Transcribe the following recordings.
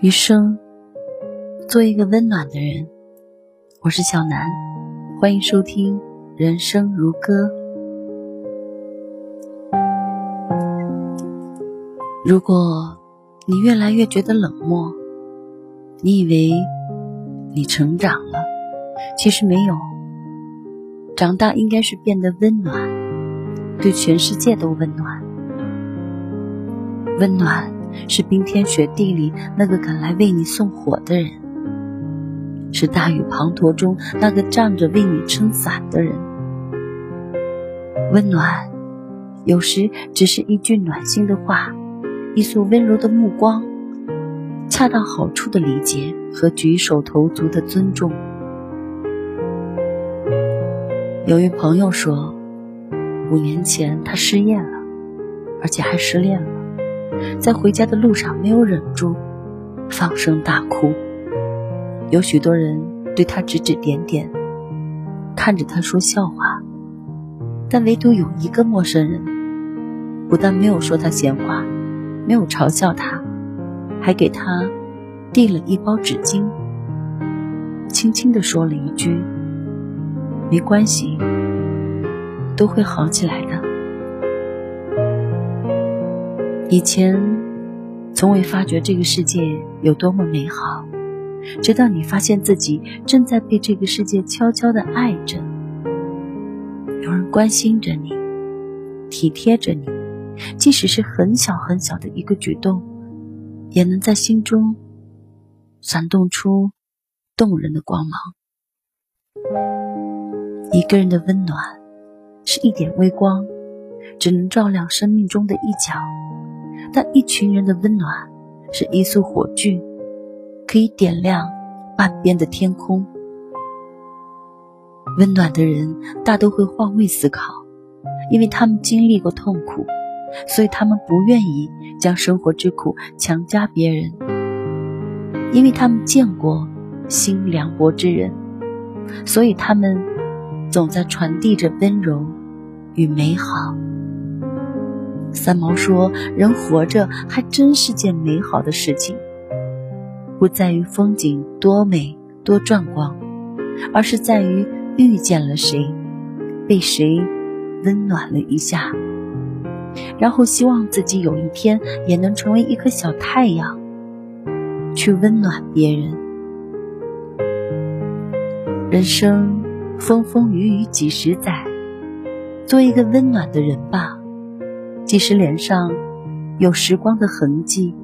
余生，做一个温暖的人。我是小南，欢迎收听《人生如歌》。如果你越来越觉得冷漠，你以为你成长了，其实没有。长大应该是变得温暖，对全世界都温暖。温暖是冰天雪地里那个赶来为你送火的人，是大雨滂沱中那个站着为你撑伞的人。温暖，有时只是一句暖心的话，一束温柔的目光，恰到好处的理解和举手投足的尊重。有一朋友说，五年前他失业了，而且还失恋了。在回家的路上，没有忍住，放声大哭。有许多人对他指指点点，看着他说笑话，但唯独有一个陌生人，不但没有说他闲话，没有嘲笑他，还给他递了一包纸巾，轻轻地说了一句：“没关系，都会好起来以前，从未发觉这个世界有多么美好，直到你发现自己正在被这个世界悄悄的爱着。有人关心着你，体贴着你，即使是很小很小的一个举动，也能在心中闪动出动人的光芒。一个人的温暖，是一点微光，只能照亮生命中的一角。但一群人的温暖，是一束火炬，可以点亮半边的天空。温暖的人大都会换位思考，因为他们经历过痛苦，所以他们不愿意将生活之苦强加别人；因为他们见过心凉薄之人，所以他们总在传递着温柔与美好。三毛说：“人活着还真是件美好的事情，不在于风景多美多壮观，而是在于遇见了谁，被谁温暖了一下，然后希望自己有一天也能成为一颗小太阳，去温暖别人。人生风风雨雨几十载，做一个温暖的人吧。”即使脸上有时光的痕迹，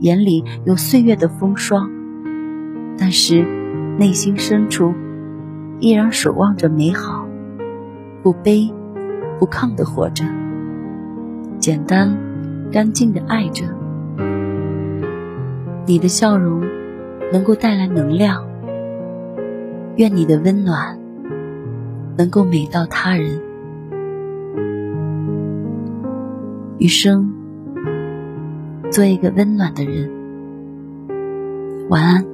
眼里有岁月的风霜，但是内心深处依然守望着美好，不卑不亢的活着，简单干净的爱着。你的笑容能够带来能量，愿你的温暖能够美到他人。余生，做一个温暖的人。晚安。